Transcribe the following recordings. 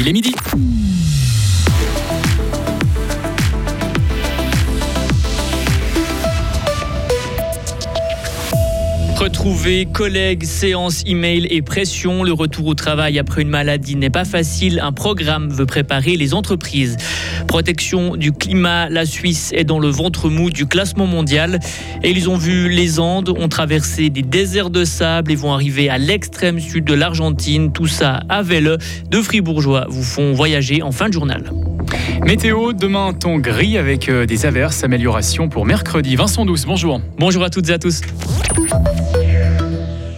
Il est midi. Retrouver collègues, séances, email et pression. Le retour au travail après une maladie n'est pas facile. Un programme veut préparer les entreprises. Protection du climat, la Suisse est dans le ventre mou du classement mondial. Et ils ont vu les Andes, ont traversé des déserts de sable et vont arriver à l'extrême sud de l'Argentine. Tout ça à vélo. Deux fribourgeois vous font voyager en fin de journal. Météo, demain temps gris avec euh, des averses, amélioration pour mercredi. Vincent Douce, bonjour. Bonjour à toutes et à tous.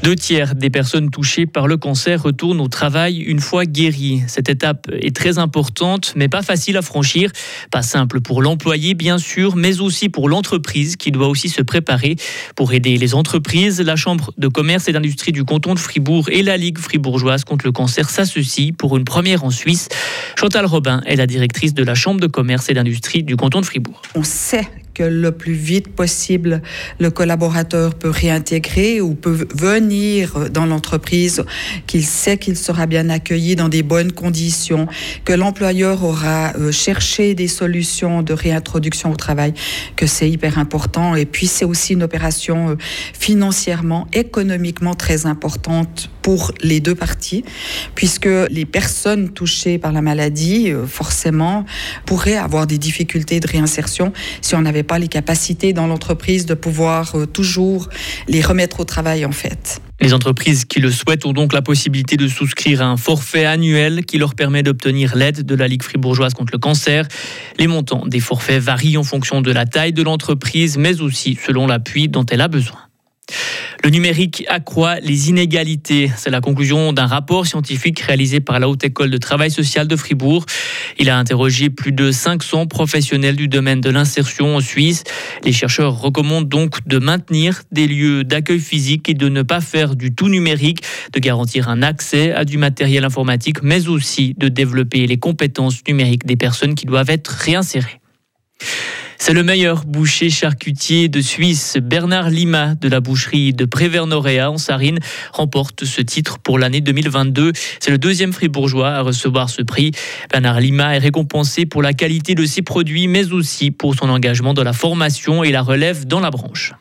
Deux tiers des personnes touchées par le cancer retournent au travail une fois guéries. Cette étape est très importante, mais pas facile à franchir. Pas simple pour l'employé, bien sûr, mais aussi pour l'entreprise qui doit aussi se préparer. Pour aider les entreprises, la Chambre de commerce et d'industrie du canton de Fribourg et la Ligue fribourgeoise contre le cancer s'associent pour une première en Suisse. Chantal Robin est la directrice de la Chambre de commerce et d'industrie du canton de Fribourg. On sait le plus vite possible, le collaborateur peut réintégrer ou peut venir dans l'entreprise, qu'il sait qu'il sera bien accueilli dans des bonnes conditions, que l'employeur aura euh, cherché des solutions de réintroduction au travail, que c'est hyper important. Et puis c'est aussi une opération euh, financièrement, économiquement très importante pour les deux parties, puisque les personnes touchées par la maladie, euh, forcément, pourraient avoir des difficultés de réinsertion si on n'avait pas les capacités dans l'entreprise de pouvoir euh, toujours les remettre au travail, en fait. Les entreprises qui le souhaitent ont donc la possibilité de souscrire à un forfait annuel qui leur permet d'obtenir l'aide de la Ligue fribourgeoise contre le cancer. Les montants des forfaits varient en fonction de la taille de l'entreprise, mais aussi selon l'appui dont elle a besoin. Le numérique accroît les inégalités. C'est la conclusion d'un rapport scientifique réalisé par la Haute École de Travail Social de Fribourg. Il a interrogé plus de 500 professionnels du domaine de l'insertion en Suisse. Les chercheurs recommandent donc de maintenir des lieux d'accueil physique et de ne pas faire du tout numérique, de garantir un accès à du matériel informatique, mais aussi de développer les compétences numériques des personnes qui doivent être réinsérées. C'est le meilleur boucher charcutier de Suisse. Bernard Lima de la boucherie de Prévernoréa en Sarine remporte ce titre pour l'année 2022. C'est le deuxième fribourgeois à recevoir ce prix. Bernard Lima est récompensé pour la qualité de ses produits, mais aussi pour son engagement dans la formation et la relève dans la branche.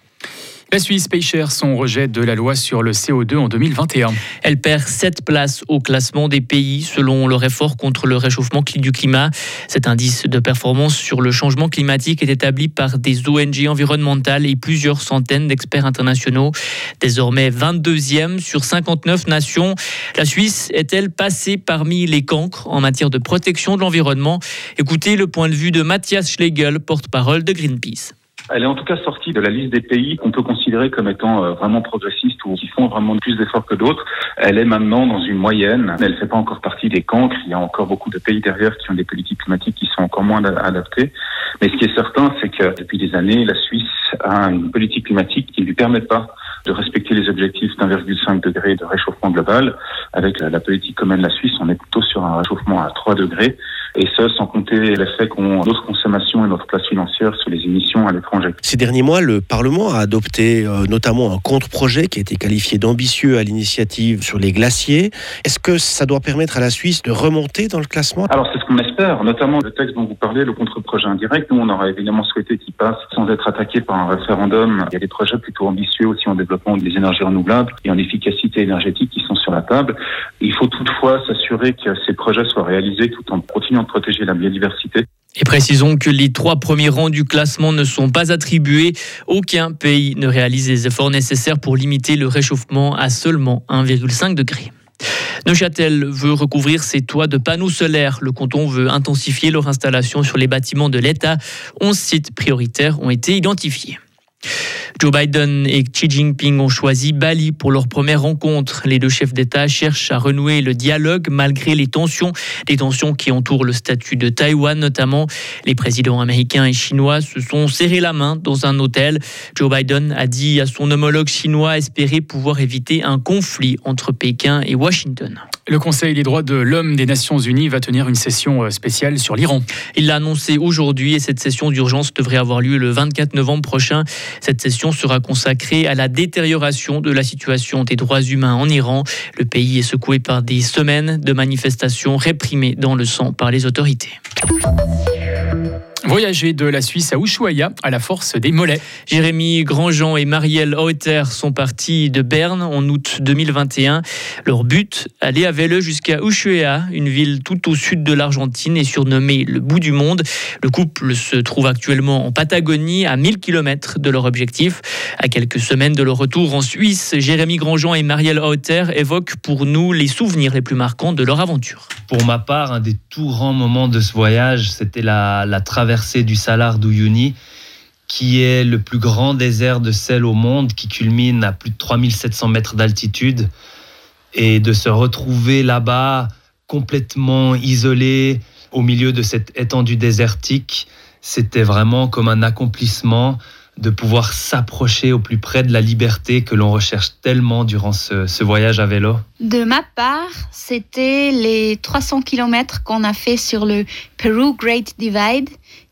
La Suisse paye cher son rejet de la loi sur le CO2 en 2021. Elle perd 7 places au classement des pays selon leur effort contre le réchauffement du climat. Cet indice de performance sur le changement climatique est établi par des ONG environnementales et plusieurs centaines d'experts internationaux. Désormais 22e sur 59 nations, la Suisse est-elle passée parmi les cancres en matière de protection de l'environnement? Écoutez le point de vue de Mathias Schlegel, porte-parole de Greenpeace. Elle est en tout cas sortie de la liste des pays qu'on peut considérer comme étant euh, vraiment progressistes ou qui font vraiment plus d'efforts que d'autres. Elle est maintenant dans une moyenne. Elle ne fait pas encore partie des cancres. Il y a encore beaucoup de pays derrière qui ont des politiques climatiques qui sont encore moins adaptées. Mais ce qui est certain, c'est que depuis des années, la Suisse a une politique climatique qui ne lui permet pas de respecter les objectifs d'1,5 degré de réchauffement global. Avec la, la politique commune de la Suisse, on est plutôt sur un réchauffement à 3 degrés. Et ce, sans compter l'effet qu'ont notre consommation et notre place financière sur les émissions à l'étranger. Ces derniers mois, le Parlement a adopté euh, notamment un contre-projet qui a été qualifié d'ambitieux à l'initiative sur les glaciers. Est-ce que ça doit permettre à la Suisse de remonter dans le classement? Alors c'est ce qu'on espère, notamment le texte dont vous parlez, le contre-projet indirect. Nous, on aurait évidemment souhaité qu'il passe sans être attaqué par un référendum. Il y a des projets plutôt ambitieux aussi en développement des énergies renouvelables et en efficacité énergétique qui sont sur la table. Il faut toutefois s'assurer que ces projets soient réalisés tout en continuant de protéger la biodiversité. Et précisons que les trois premiers rangs du classement ne sont pas attribués. Aucun pays ne réalise les efforts nécessaires pour limiter le réchauffement à seulement 1,5 degré. Neuchâtel veut recouvrir ses toits de panneaux solaires. Le canton veut intensifier leur installation sur les bâtiments de l'État. 11 sites prioritaires ont été identifiés. Joe Biden et Xi Jinping ont choisi Bali pour leur première rencontre. Les deux chefs d'État cherchent à renouer le dialogue malgré les tensions, les tensions qui entourent le statut de Taïwan notamment. Les présidents américains et chinois se sont serrés la main dans un hôtel. Joe Biden a dit à son homologue chinois espérer pouvoir éviter un conflit entre Pékin et Washington. Le Conseil des droits de l'homme des Nations Unies va tenir une session euh, spéciale sur l'Iran. Il l'a annoncé aujourd'hui et cette session d'urgence devrait avoir lieu le 24 novembre prochain. Cette session sera consacrée à la détérioration de la situation des droits humains en Iran. Le pays est secoué par des semaines de manifestations réprimées dans le sang par les autorités. Voyager de la Suisse à Ushuaïa à la force des mollets. Jérémy Grandjean et Marielle Hauter sont partis de Berne en août 2021. Leur but, aller à vélo jusqu'à Ushuaia, une ville tout au sud de l'Argentine et surnommée le bout du monde. Le couple se trouve actuellement en Patagonie, à 1000 km de leur objectif. À quelques semaines de leur retour en Suisse, Jérémy Grandjean et Marielle Hauter évoquent pour nous les souvenirs les plus marquants de leur aventure. Pour ma part, un des tout grands moments de ce voyage, c'était la, la du Salar d'Uyuni, qui est le plus grand désert de sel au monde, qui culmine à plus de 3700 mètres d'altitude. Et de se retrouver là-bas, complètement isolé, au milieu de cette étendue désertique, c'était vraiment comme un accomplissement de pouvoir s'approcher au plus près de la liberté que l'on recherche tellement durant ce, ce, voyage à vélo De ma part, c'était les 300 km qu'on a fait sur le Peru Great Divide,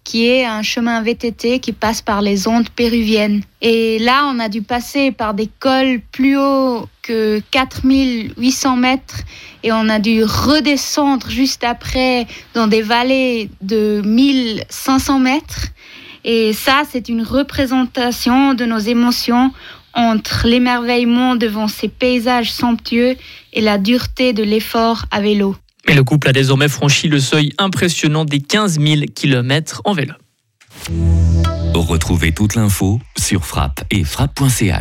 qui est un chemin VTT qui passe par les ondes péruviennes. Et là, on a dû passer par des cols plus hauts que 4800 mètres et on a dû redescendre juste après dans des vallées de 1500 mètres. Et ça, c'est une représentation de nos émotions entre l'émerveillement devant ces paysages somptueux et la dureté de l'effort à vélo. Mais le couple a désormais franchi le seuil impressionnant des 15 000 km en vélo. Retrouvez toute l'info sur frappe et frappe.ch.